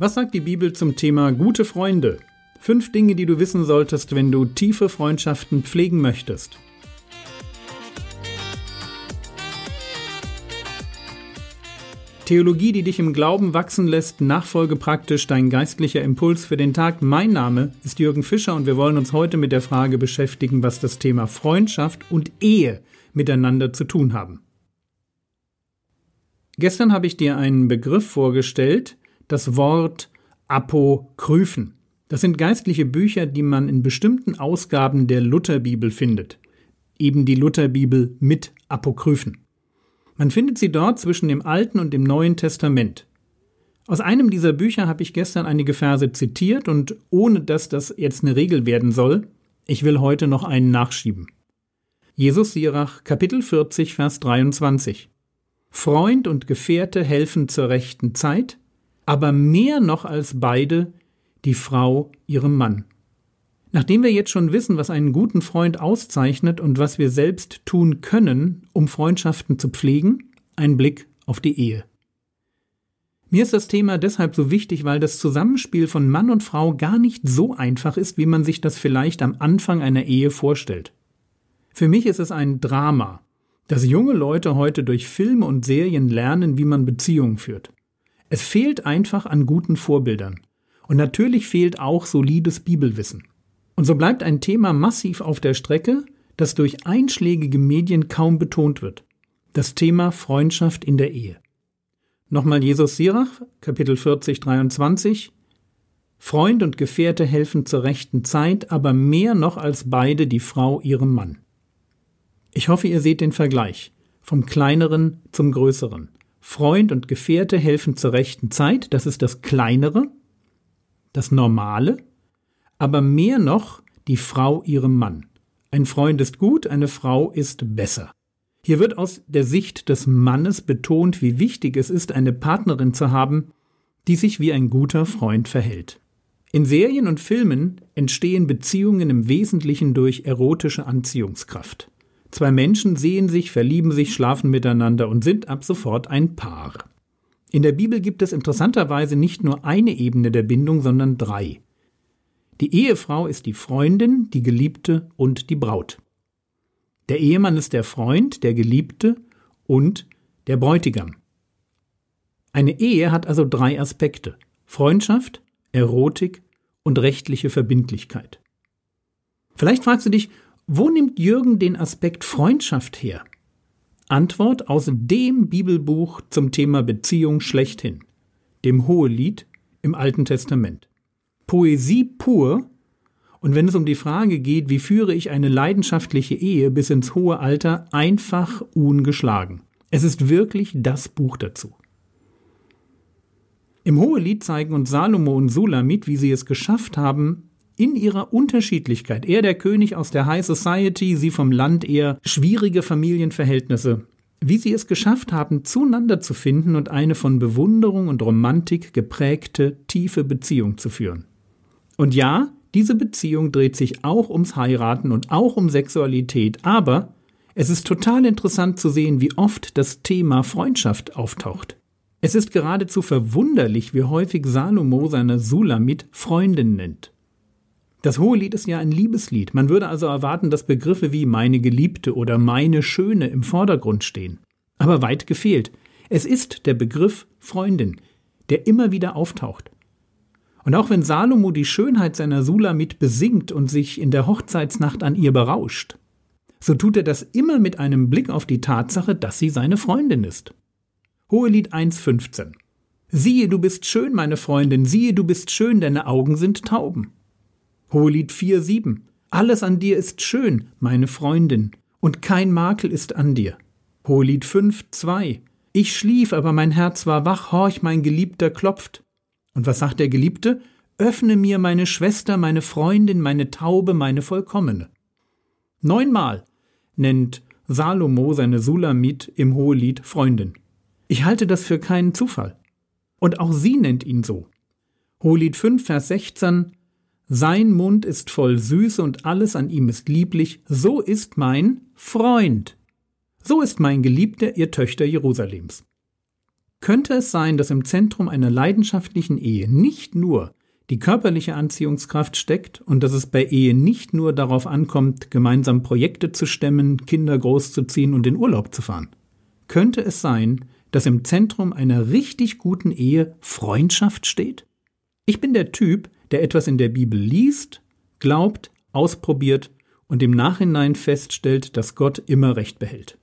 Was sagt die Bibel zum Thema gute Freunde? Fünf Dinge, die du wissen solltest, wenn du tiefe Freundschaften pflegen möchtest. Theologie, die dich im Glauben wachsen lässt, Nachfolge praktisch, dein geistlicher Impuls für den Tag. Mein Name ist Jürgen Fischer und wir wollen uns heute mit der Frage beschäftigen, was das Thema Freundschaft und Ehe miteinander zu tun haben. Gestern habe ich dir einen Begriff vorgestellt, das Wort Apokryphen. Das sind geistliche Bücher, die man in bestimmten Ausgaben der Lutherbibel findet. Eben die Lutherbibel mit Apokryphen. Man findet sie dort zwischen dem Alten und dem Neuen Testament. Aus einem dieser Bücher habe ich gestern einige Verse zitiert und ohne dass das jetzt eine Regel werden soll, ich will heute noch einen nachschieben. Jesus Sirach, Kapitel 40, Vers 23. Freund und Gefährte helfen zur rechten Zeit, aber mehr noch als beide die Frau ihrem Mann. Nachdem wir jetzt schon wissen, was einen guten Freund auszeichnet und was wir selbst tun können, um Freundschaften zu pflegen, ein Blick auf die Ehe. Mir ist das Thema deshalb so wichtig, weil das Zusammenspiel von Mann und Frau gar nicht so einfach ist, wie man sich das vielleicht am Anfang einer Ehe vorstellt. Für mich ist es ein Drama, dass junge Leute heute durch Filme und Serien lernen, wie man Beziehungen führt. Es fehlt einfach an guten Vorbildern. Und natürlich fehlt auch solides Bibelwissen. Und so bleibt ein Thema massiv auf der Strecke, das durch einschlägige Medien kaum betont wird. Das Thema Freundschaft in der Ehe. Nochmal Jesus Sirach, Kapitel 40, 23. Freund und Gefährte helfen zur rechten Zeit, aber mehr noch als beide die Frau ihrem Mann. Ich hoffe, ihr seht den Vergleich. Vom kleineren zum größeren. Freund und Gefährte helfen zur rechten Zeit, das ist das Kleinere, das Normale, aber mehr noch die Frau ihrem Mann. Ein Freund ist gut, eine Frau ist besser. Hier wird aus der Sicht des Mannes betont, wie wichtig es ist, eine Partnerin zu haben, die sich wie ein guter Freund verhält. In Serien und Filmen entstehen Beziehungen im Wesentlichen durch erotische Anziehungskraft. Zwei Menschen sehen sich, verlieben sich, schlafen miteinander und sind ab sofort ein Paar. In der Bibel gibt es interessanterweise nicht nur eine Ebene der Bindung, sondern drei. Die Ehefrau ist die Freundin, die Geliebte und die Braut. Der Ehemann ist der Freund, der Geliebte und der Bräutigam. Eine Ehe hat also drei Aspekte Freundschaft, Erotik und rechtliche Verbindlichkeit. Vielleicht fragst du dich, wo nimmt Jürgen den Aspekt Freundschaft her? Antwort aus dem Bibelbuch zum Thema Beziehung schlechthin, dem Hohelied im Alten Testament. Poesie pur, und wenn es um die Frage geht, wie führe ich eine leidenschaftliche Ehe bis ins hohe Alter, einfach ungeschlagen. Es ist wirklich das Buch dazu. Im Hohelied zeigen uns Salomo und Sulamit, wie sie es geschafft haben, in ihrer Unterschiedlichkeit, er der König aus der High Society, sie vom Land eher schwierige Familienverhältnisse, wie sie es geschafft haben, zueinander zu finden und eine von Bewunderung und Romantik geprägte, tiefe Beziehung zu führen. Und ja, diese Beziehung dreht sich auch ums Heiraten und auch um Sexualität, aber es ist total interessant zu sehen, wie oft das Thema Freundschaft auftaucht. Es ist geradezu verwunderlich, wie häufig Salomo seine Sulamit Freundin nennt. Das Hohelied ist ja ein Liebeslied. Man würde also erwarten, dass Begriffe wie meine Geliebte oder meine Schöne im Vordergrund stehen. Aber weit gefehlt. Es ist der Begriff Freundin, der immer wieder auftaucht. Und auch wenn Salomo die Schönheit seiner Sulamit besingt und sich in der Hochzeitsnacht an ihr berauscht, so tut er das immer mit einem Blick auf die Tatsache, dass sie seine Freundin ist. Hohelied 1,15 Siehe, du bist schön, meine Freundin, siehe, du bist schön, deine Augen sind Tauben. Hohelied 4,7 Alles an dir ist schön, meine Freundin, und kein Makel ist an dir. Hohelied 5,2 Ich schlief, aber mein Herz war wach, horch, mein Geliebter klopft. Und was sagt der Geliebte? Öffne mir meine Schwester, meine Freundin, meine Taube, meine Vollkommene. Neunmal nennt Salomo seine Sulamit im Hohelied Freundin. Ich halte das für keinen Zufall. Und auch sie nennt ihn so. Hohelied 5, Vers 16 sein Mund ist voll Süße und alles an ihm ist lieblich, so ist mein Freund. So ist mein Geliebter, ihr Töchter Jerusalems. Könnte es sein, dass im Zentrum einer leidenschaftlichen Ehe nicht nur die körperliche Anziehungskraft steckt und dass es bei Ehe nicht nur darauf ankommt, gemeinsam Projekte zu stemmen, Kinder großzuziehen und in Urlaub zu fahren? Könnte es sein, dass im Zentrum einer richtig guten Ehe Freundschaft steht? Ich bin der Typ, der etwas in der Bibel liest, glaubt, ausprobiert und im Nachhinein feststellt, dass Gott immer Recht behält.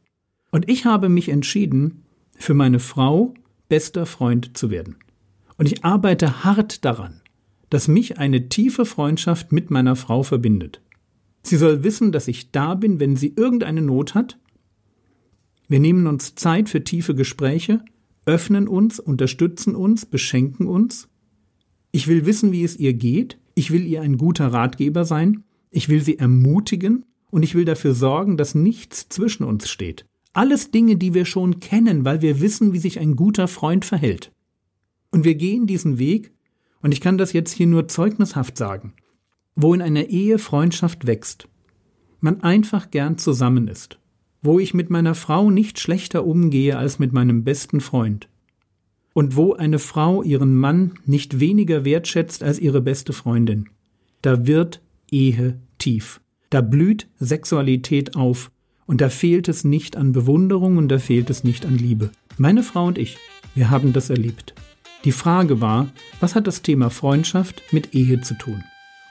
Und ich habe mich entschieden, für meine Frau bester Freund zu werden. Und ich arbeite hart daran, dass mich eine tiefe Freundschaft mit meiner Frau verbindet. Sie soll wissen, dass ich da bin, wenn sie irgendeine Not hat. Wir nehmen uns Zeit für tiefe Gespräche, öffnen uns, unterstützen uns, beschenken uns. Ich will wissen, wie es ihr geht. Ich will ihr ein guter Ratgeber sein. Ich will sie ermutigen und ich will dafür sorgen, dass nichts zwischen uns steht. Alles Dinge, die wir schon kennen, weil wir wissen, wie sich ein guter Freund verhält. Und wir gehen diesen Weg, und ich kann das jetzt hier nur zeugnishaft sagen, wo in einer Ehe Freundschaft wächst, man einfach gern zusammen ist, wo ich mit meiner Frau nicht schlechter umgehe als mit meinem besten Freund, und wo eine Frau ihren Mann nicht weniger wertschätzt als ihre beste Freundin, da wird Ehe tief. Da blüht Sexualität auf und da fehlt es nicht an Bewunderung und da fehlt es nicht an Liebe. Meine Frau und ich, wir haben das erlebt. Die Frage war, was hat das Thema Freundschaft mit Ehe zu tun?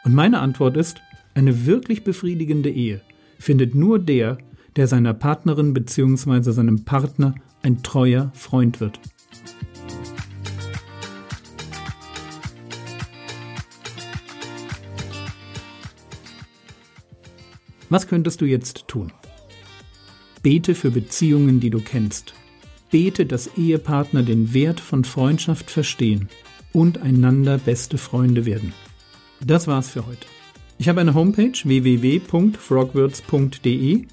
Und meine Antwort ist, eine wirklich befriedigende Ehe findet nur der, der seiner Partnerin bzw. seinem Partner ein treuer Freund wird. Was könntest du jetzt tun? Bete für Beziehungen, die du kennst. Bete, dass Ehepartner den Wert von Freundschaft verstehen und einander beste Freunde werden. Das war's für heute. Ich habe eine Homepage www.frogwords.de.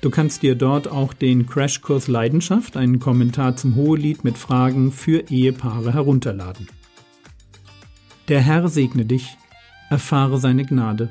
Du kannst dir dort auch den Crashkurs Leidenschaft, einen Kommentar zum Hohelied mit Fragen für Ehepaare herunterladen. Der Herr segne dich, erfahre seine Gnade